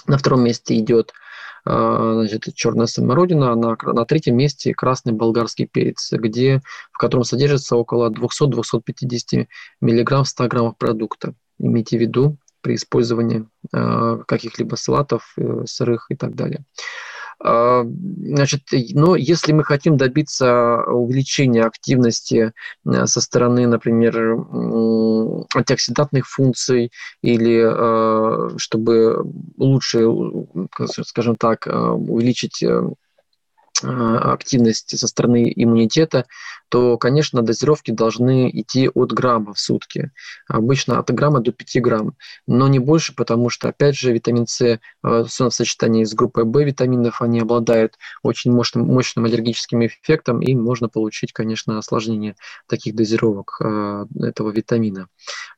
На втором месте идет а, значит, черная смородина, на, на третьем месте красный болгарский перец, где, в котором содержится около 200-250 мг в 100 граммов продукта. Имейте в виду при использовании э, каких-либо салатов, э, сырых и так далее. А, значит, но если мы хотим добиться увеличения активности э, со стороны, например, антиоксидантных функций или э, чтобы лучше, скажем так, э, увеличить активность со стороны иммунитета, то, конечно, дозировки должны идти от грамма в сутки. Обычно от грамма до 5 грамм, но не больше, потому что, опять же, витамин С э, в сочетании с группой В витаминов, они обладают очень мощным, мощным аллергическим эффектом, и можно получить, конечно, осложнение таких дозировок э, этого витамина.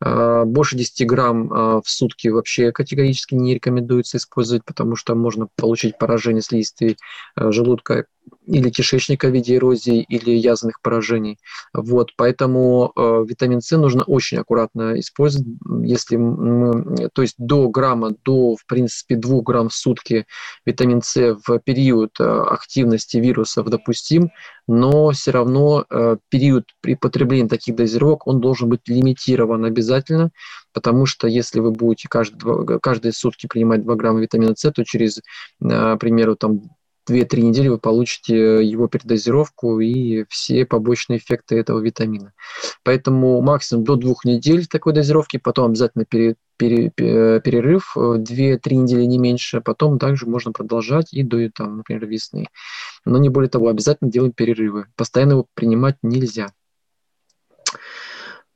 Э, больше 10 грамм в сутки вообще категорически не рекомендуется использовать, потому что можно получить поражение слизистой желудка или кишечника в виде эрозии, или язвенных поражений. Вот, поэтому э, витамин С нужно очень аккуратно использовать. Если мы, то есть до грамма, до, в принципе, 2 грамм в сутки витамин С в период э, активности вирусов допустим, но все равно э, период при потреблении таких дозировок, он должен быть лимитирован обязательно, потому что если вы будете каждые, каждые сутки принимать 2 грамма витамина С, то через, э, к примеру, там 2-3 недели вы получите его передозировку и все побочные эффекты этого витамина. Поэтому максимум до двух недель такой дозировки, потом обязательно пере, пере, перерыв 2-3 недели не меньше, потом также можно продолжать и до, там, например, весны. Но не более того, обязательно делаем перерывы. Постоянно его принимать нельзя.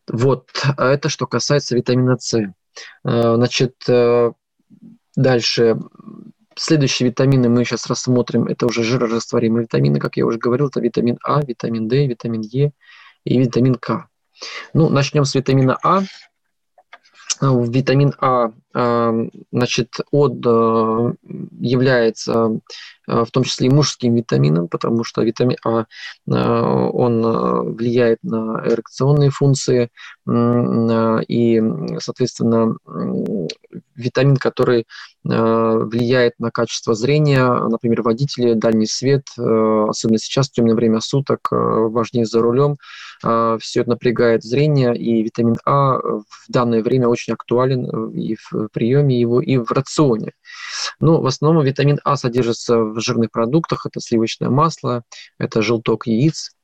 Вот, а это что касается витамина С. Э, значит, э, дальше Следующие витамины мы сейчас рассмотрим. Это уже жирорастворимые витамины, как я уже говорил. Это витамин А, витамин D, витамин Е и витамин К. Ну, начнем с витамина А. Витамин А, а значит, он э, является э, в том числе и мужским витамином, потому что витамин А, э, он влияет на эрекционные функции и, соответственно, витамин, который влияет на качество зрения, например, водители, дальний свет, особенно сейчас, в темное время суток, важнее за рулем, все это напрягает зрение, и витамин А в данное время очень актуален и в приеме его, и в рационе. Но в основном витамин А содержится в жирных продуктах, это сливочное масло, это желток яиц,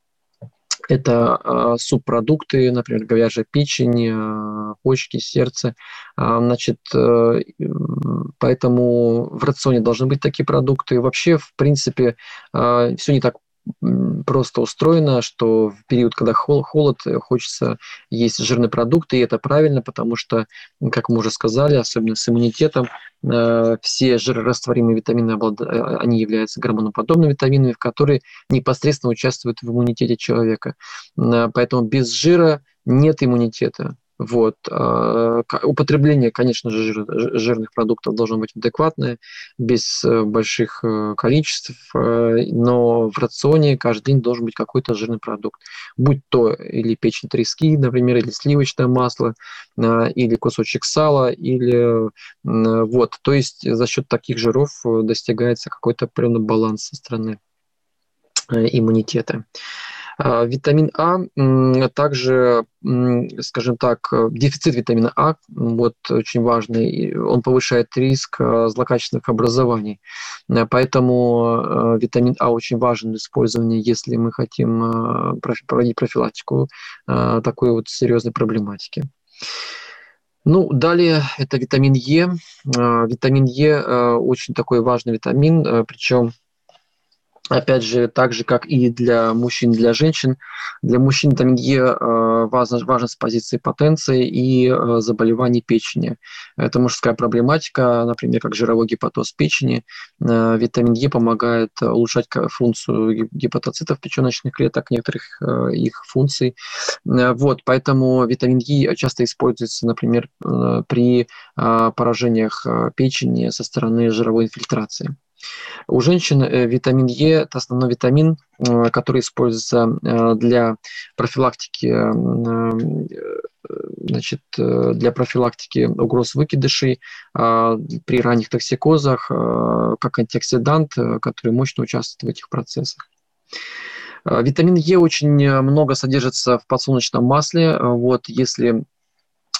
это э, субпродукты, например, говяжья печень, э, почки, сердце. Э, значит, э, поэтому в рационе должны быть такие продукты. Вообще, в принципе, все не так просто устроено, что в период, когда холод, э, хочется есть жирные продукты, и это правильно, потому что, как мы уже сказали, особенно с иммунитетом, э, все жирорастворимые витамины, э, они являются гормоноподобными витаминами, которые непосредственно участвуют в иммунитете человека. Поэтому без жира нет иммунитета. Вот. А, употребление, конечно же, жир, жирных продуктов должно быть адекватное, без э, больших э, количеств, э, но в рационе каждый день должен быть какой-то жирный продукт. Будь то или печень трески, например, или сливочное масло, или кусочек сала, или вот. То есть за счет таких жиров достигается какой-то определенный баланс со стороны иммунитета. А, витамин А, также, скажем так, дефицит витамина А, вот очень важный, он повышает риск а, злокачественных образований. А, поэтому витамин А очень важен в использовании, если мы хотим проводить профилактику такой вот серьезной проблематики. Ну, далее это витамин Е. Витамин Е очень такой важный витамин, причем опять же, так же, как и для мужчин, для женщин. Для мужчин витамин Е э, важен, важен с позиции потенции и э, заболеваний печени. Это мужская проблематика, например, как жировой гепатоз печени. Э, витамин Е помогает улучшать функцию гепатоцитов печеночных клеток, некоторых их функций. Вот, поэтому витамин Е часто используется, например, при поражениях печени со стороны жировой инфильтрации. У женщин э, витамин Е – это основной витамин, э, который используется э, для профилактики значит, для профилактики угроз выкидышей при ранних токсикозах, как антиоксидант, который мощно участвует в этих процессах. Витамин Е очень много содержится в подсолнечном масле. Вот, если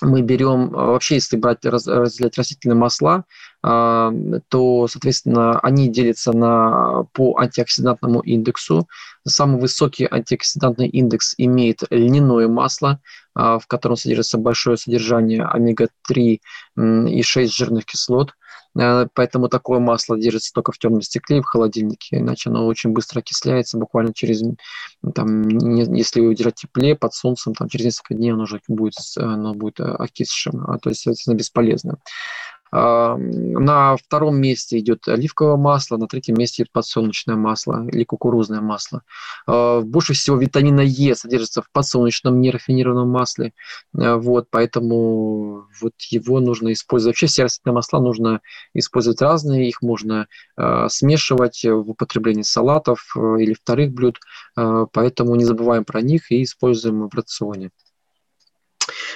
мы берем, вообще, если брать, разделять растительные масла, а, то, соответственно, они делятся на, по антиоксидантному индексу. Самый высокий антиоксидантный индекс имеет льняное масло, а, в котором содержится большое содержание омега-3 и 6 жирных кислот. А, поэтому такое масло держится только в темном стекле и в холодильнике, иначе оно очень быстро окисляется, буквально через, там, если его держать тепле, под солнцем, там, через несколько дней оно уже будет, оно будет окисшим, то есть, соответственно, бесполезно. На втором месте идет оливковое масло, на третьем месте подсолнечное масло или кукурузное масло. А, больше всего витамина Е содержится в подсолнечном нерафинированном масле, а, вот, поэтому вот его нужно использовать. Вообще все растительные масла нужно использовать разные, их можно а, смешивать в употреблении салатов или вторых блюд, поэтому не забываем про них и используем в рационе.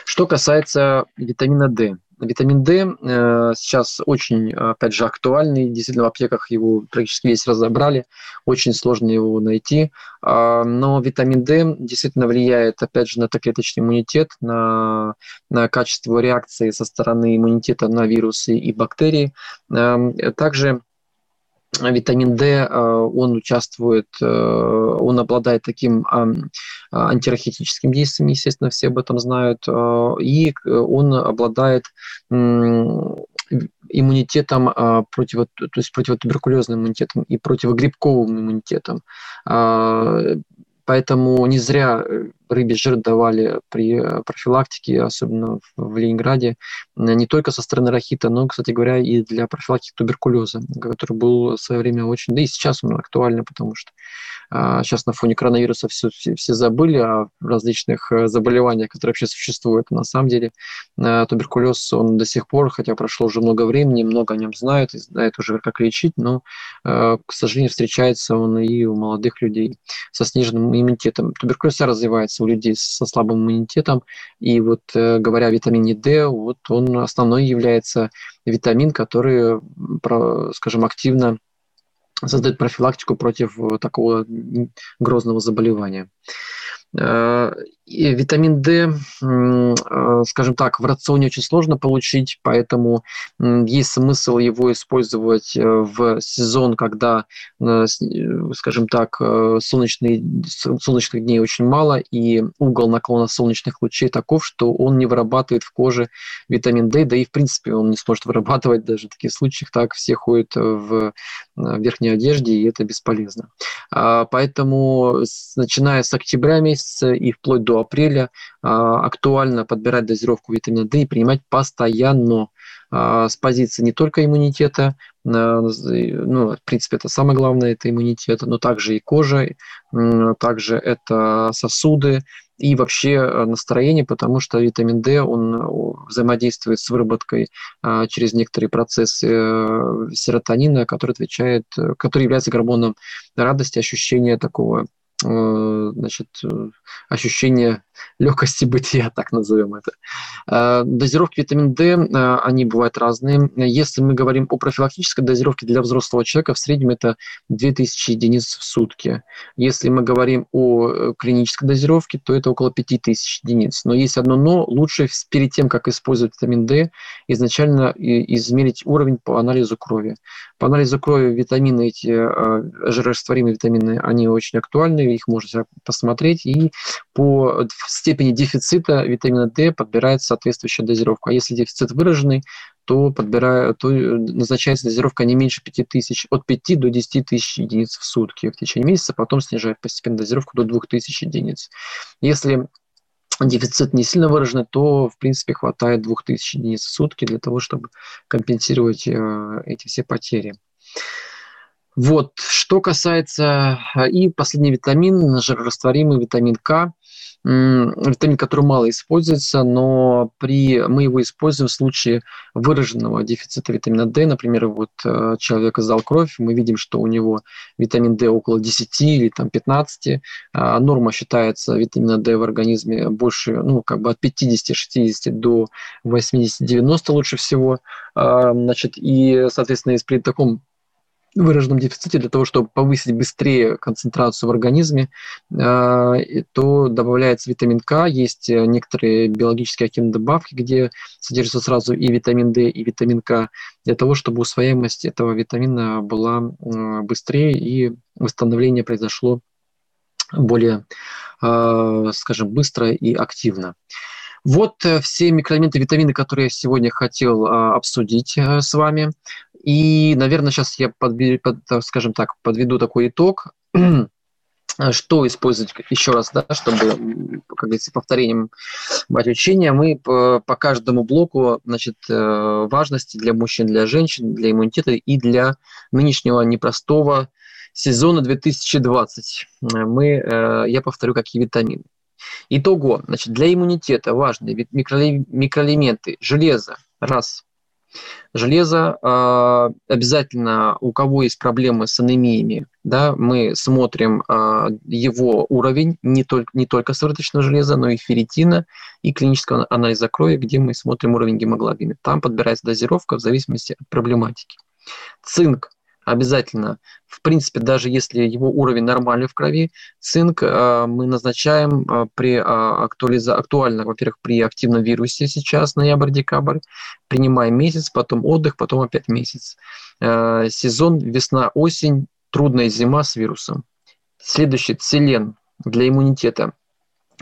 Что касается витамина D, Витамин D э, сейчас очень, опять же, актуальный. Действительно, в аптеках его практически весь разобрали. Очень сложно его найти. Э, но витамин D действительно влияет, опять же, на токлеточный иммунитет, на, на качество реакции со стороны иммунитета на вирусы и бактерии. Э, также витамин D, э, он участвует, э, он обладает таким антирахитическим действием, естественно, все об этом знают, э, и он обладает иммунитетом против, то есть противотуберкулезным иммунитетом и противогрибковым иммунитетом. Поэтому не зря э, рыбий жир давали при э, профилактике, особенно в Ленинграде, не только со стороны рахита, но, кстати говоря, и для профилактики туберкулеза, который был в свое время очень, да и сейчас он актуальный, потому что а, сейчас на фоне коронавируса все, все, все забыли о различных э, заболеваниях, которые вообще существуют. На самом деле э, туберкулез, он до сих пор, хотя прошло уже много времени, много о нем знают, и знают уже, как лечить, но, э, к сожалению, встречается он и у молодых людей со сниженным иммунитетом. Туберкулез развивается у людей со слабым иммунитетом, и вот говоря о витамине D, вот он основной является витамин, который, скажем, активно создать профилактику против такого грозного заболевания. Э, витамин D, э, скажем так, в рационе очень сложно получить, поэтому есть смысл его использовать э, в сезон, когда, скажем так, солнечные, солнечных дней очень мало, и угол наклона солнечных лучей таков, что он не вырабатывает в коже витамин D, да и в принципе он не сможет вырабатывать даже в таких случаях, так все ходят в верхней одежде, и это бесполезно. А, поэтому, начиная с октября месяца и вплоть до апреля, а, актуально подбирать дозировку витамина D и принимать постоянно а, с позиции не только иммунитета, ну, в принципе, это самое главное, это иммунитет, но также и кожа, также это сосуды, и вообще настроение, потому что витамин D, он взаимодействует с выработкой а, через некоторые процессы э, серотонина, который отвечает, э, который является гормоном радости, ощущения такого значит, ощущение легкости бытия, так назовем это. Э, дозировки витамина D, э, они бывают разные. Если мы говорим о профилактической дозировке для взрослого человека, в среднем это 2000 единиц в сутки. Если мы говорим о э, клинической дозировке, то это около 5000 единиц. Но есть одно но, лучше перед тем, как использовать витамин D, изначально измерить уровень по анализу крови. По анализу крови витамины, эти жирорастворимые витамины, они очень актуальны, их можно посмотреть, и по степени дефицита витамина D подбирается соответствующая дозировка. А если дефицит выраженный, то, подбираю, то назначается дозировка не меньше 5 тысяч, от 5 до 10 тысяч единиц в сутки в течение месяца, потом снижает постепенно дозировку до 2000 единиц. Если дефицит не сильно выраженный, то, в принципе, хватает 2000 единиц в сутки для того, чтобы компенсировать э, эти все потери. Вот, что касается... Э, и последний витамин, жирорастворимый витамин К – витамин, который мало используется, но при, мы его используем в случае выраженного дефицита витамина D. Например, вот э, человек сдал кровь, мы видим, что у него витамин D около 10 или там, 15. А норма считается витамина D в организме больше, ну, как бы от 50-60 до 80-90 лучше всего. А, значит, и, соответственно, при таком выраженном дефиците для того, чтобы повысить быстрее концентрацию в организме, а, то добавляется витамин К. Есть э, некоторые биологические активные добавки, где содержится сразу и витамин D, и витамин К, для того, чтобы усвояемость этого витамина была быстрее и восстановление произошло более, скажем, быстро и активно. Вот э, все микроэлементы, витамины, которые я сегодня хотел обсудить э, с вами. И, наверное, сейчас я, подберу, под, скажем так, подведу такой итог. Что использовать еще раз, да, чтобы, как говорится, повторением брать учения, мы по, по каждому блоку значит, э, важности для мужчин, для женщин, для иммунитета и для нынешнего непростого сезона 2020. Мы, я повторю, какие витамины. Итого, значит, для иммунитета важны микроэлементы железо, раз. Железо э, обязательно, у кого есть проблемы с анемиями, да, мы смотрим э, его уровень не только, не только сывороточного железа, но и ферритина и клинического анализа крови, где мы смотрим уровень гемоглобина. Там подбирается дозировка в зависимости от проблематики. Цинк обязательно, в принципе, даже если его уровень нормальный в крови, цинк э, мы назначаем э, при э, актуализа... актуально, во-первых, при активном вирусе сейчас, ноябрь-декабрь, принимаем месяц, потом отдых, потом опять месяц. Сезон весна-осень, трудная зима с вирусом. Следующий, селен для иммунитета –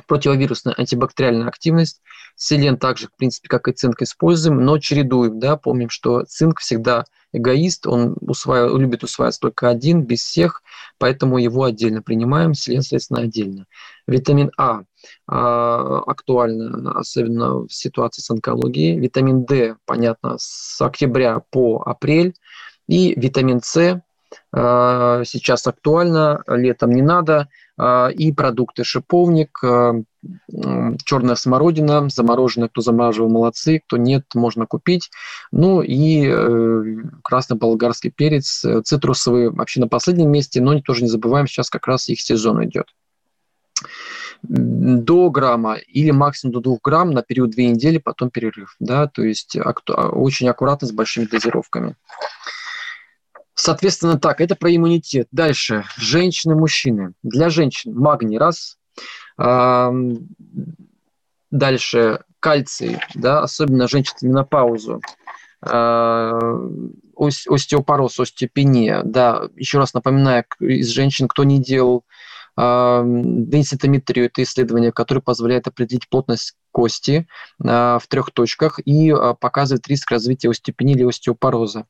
противовирусная антибактериальная активность. Селен также, в принципе, как и цинк, используем, но чередуем. Да? Помним, что цинк всегда эгоист, он усваивает, любит усваивать только один, без всех, поэтому его отдельно принимаем, селен, соответственно, отдельно. Витамин А а актуально, особенно в ситуации с онкологией. Витамин D, понятно, с октября по апрель. И витамин С сейчас актуально, летом не надо – а, и продукты шиповник, а, черная смородина, замороженная, кто замораживал, молодцы, кто нет, можно купить. Ну и э, красный болгарский перец, э, цитрусовый вообще на последнем месте, но тоже не забываем, сейчас как раз их сезон идет до грамма или максимум до 2 грамм на период 2 недели, потом перерыв. Да? То есть очень аккуратно с большими дозировками. Соответственно, так, это про иммунитет. Дальше, женщины, мужчины. Для женщин магний раз. Дальше кальций, да, особенно женщин менопаузу. А, остеопороз, остеопения, да, еще раз напоминаю, из женщин, кто не делал денситометрию – это исследование, которое позволяет определить плотность кости а, в трех точках и а, показывает риск развития остеопении или остеопороза.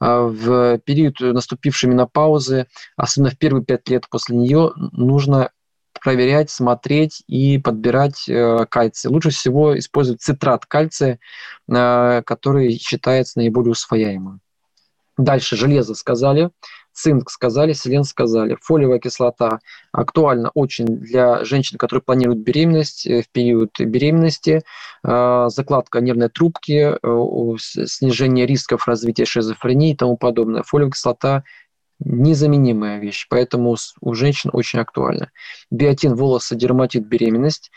А, в период наступившей менопаузы, особенно в первые пять лет после нее, нужно проверять, смотреть и подбирать э, кальций. Лучше всего использовать цитрат кальция, который считается наиболее усвояемым. Дальше железо сказали цинк сказали, селен сказали. Фолиевая кислота актуальна очень для женщин, которые планируют беременность, э, в период беременности, э, закладка нервной трубки, э, снижение рисков развития шизофрении и тому подобное. Фолиевая кислота незаменимая вещь, поэтому у женщин очень актуальна. Биотин, волосы, дерматит, беременность.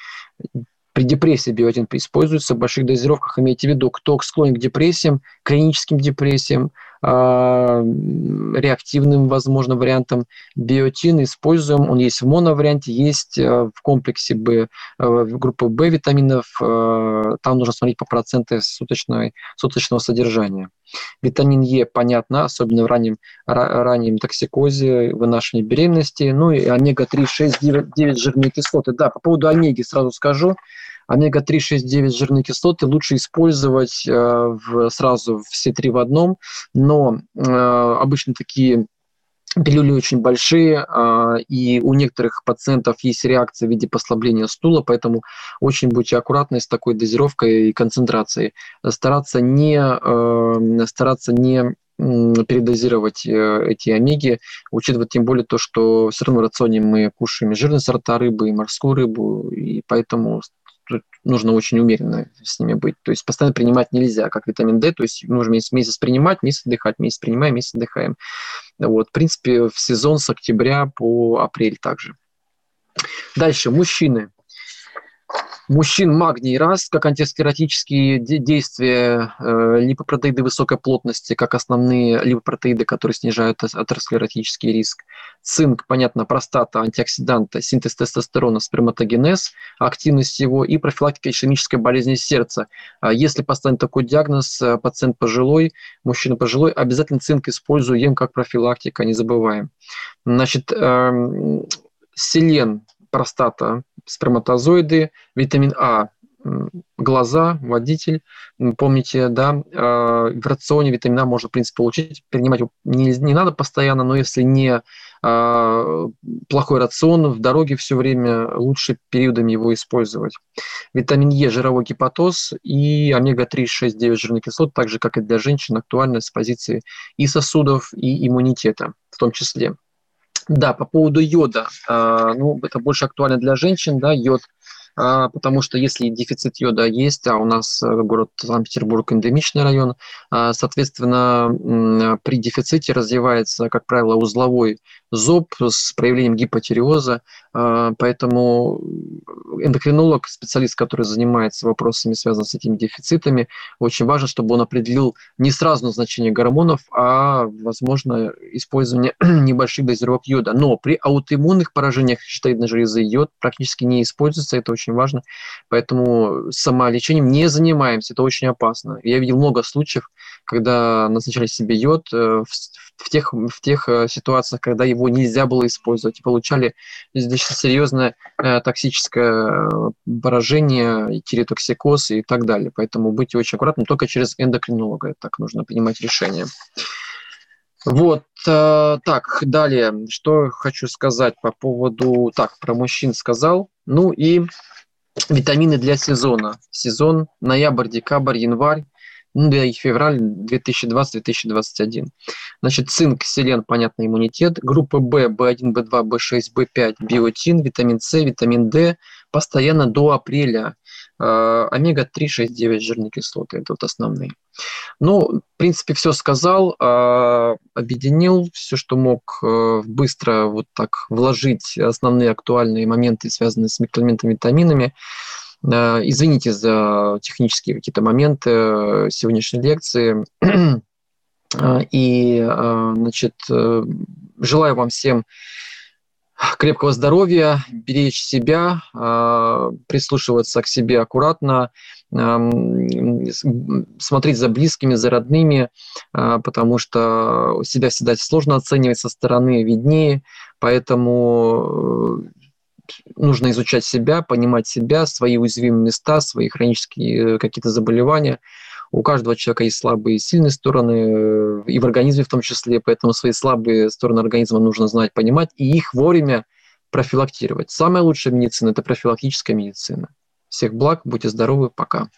При депрессии биотин используется в больших дозировках. Имейте в виду, кто склонен к депрессиям, клиническим депрессиям, реактивным, возможно, вариантом биотин используем. Он есть в моноварианте, есть э, в комплексе Б, э, группы В витаминов. Э, там нужно смотреть по проценту суточной, суточного содержания. Витамин Е, понятно, особенно в раннем, раннем токсикозе, вынашивании беременности. Ну и омега-3, 6, 9, 9 жирные кислоты. Да, по поводу омеги сразу скажу. Омега-3, 6, 9 жирные кислоты лучше использовать э, в, сразу все три в одном, но э, обычно такие пилюли очень большие, э, и у некоторых пациентов есть реакция в виде послабления стула, поэтому очень будьте аккуратны с такой дозировкой и концентрацией. Стараться не, э, стараться не передозировать эти омеги, учитывая тем более то, что все равно в рационе мы кушаем жирные сорта рыбы, и морскую рыбу, и поэтому нужно очень умеренно с ними быть. То есть постоянно принимать нельзя, как витамин D, то есть нужно месяц, месяц принимать, месяц отдыхать, месяц принимаем, месяц отдыхаем. Вот, в принципе, в сезон с октября по апрель также. Дальше, мужчины мужчин магний раз, как антисклеротические действия, э, липопротеиды высокой плотности, как основные липопротеиды, которые снижают атеросклеротический риск. Цинк, понятно, простата, антиоксиданты, синтез тестостерона, сперматогенез, активность его и профилактика ишемической болезни сердца. А если поставить такой диагноз, э, пациент пожилой, мужчина пожилой, обязательно цинк используем как профилактика, не забываем. Значит, эм, селен, простата, сперматозоиды, витамин А, глаза, водитель. Помните, да, а, в рационе витамина можно, в принципе, получить, принимать не, не надо постоянно, но если не а, плохой рацион, в дороге все время лучше периодами его использовать. Витамин Е, жировой гепатоз и омега-3, 6, 9 жирных кислот, так же, как и для женщин, актуально с позиции и сосудов, и иммунитета в том числе. Да, по поводу йода, а, ну, это больше актуально для женщин, да, йод потому что если дефицит йода есть, а у нас э, город Санкт-Петербург эндемичный район, а, соответственно, при дефиците развивается, как правило, узловой зоб с проявлением гипотиреоза, а, поэтому эндокринолог, специалист, который занимается вопросами, связанными с этими дефицитами, очень важно, чтобы он определил не сразу назначение гормонов, а, возможно, использование небольших дозировок йода. Но при аутоиммунных поражениях щитовидной железы йод практически не используется, это очень очень важно. Поэтому самолечением не занимаемся, это очень опасно. Я видел много случаев, когда назначали себе йод э, в, в, тех, в тех э, ситуациях, когда его нельзя было использовать, и получали достаточно серьезное э, токсическое поражение, тиреотоксикоз и так далее. Поэтому будьте очень аккуратны, только через эндокринолога так нужно принимать решение. Вот, э, так, далее, что хочу сказать по поводу, так, про мужчин сказал, ну и витамины для сезона. Сезон ноябрь, декабрь, январь, ну да и февраль 2020-2021. Значит, цинк, селен, понятно, иммунитет. Группа В, В1, В2, В6, В5, биотин, витамин С, витамин D постоянно до апреля. Э, омега-3, 6, 9 жирные кислоты. Это вот основные. Ну, в принципе, все сказал, э, объединил все, что мог э, быстро вот так вложить основные актуальные моменты, связанные с микроэлементами, витаминами. Извините за технические какие-то моменты сегодняшней лекции. И, значит, желаю вам всем крепкого здоровья, беречь себя, прислушиваться к себе аккуратно, смотреть за близкими, за родными, потому что себя всегда сложно оценивать со стороны, виднее, поэтому э, нужно изучать себя, понимать себя, свои уязвимые места, свои хронические э, какие-то заболевания – у каждого человека есть слабые и сильные стороны, э, и в организме в том числе, поэтому свои слабые стороны организма нужно знать, понимать, и их вовремя профилактировать. Самая лучшая медицина – это профилактическая медицина. Всех благ, будьте здоровы, пока.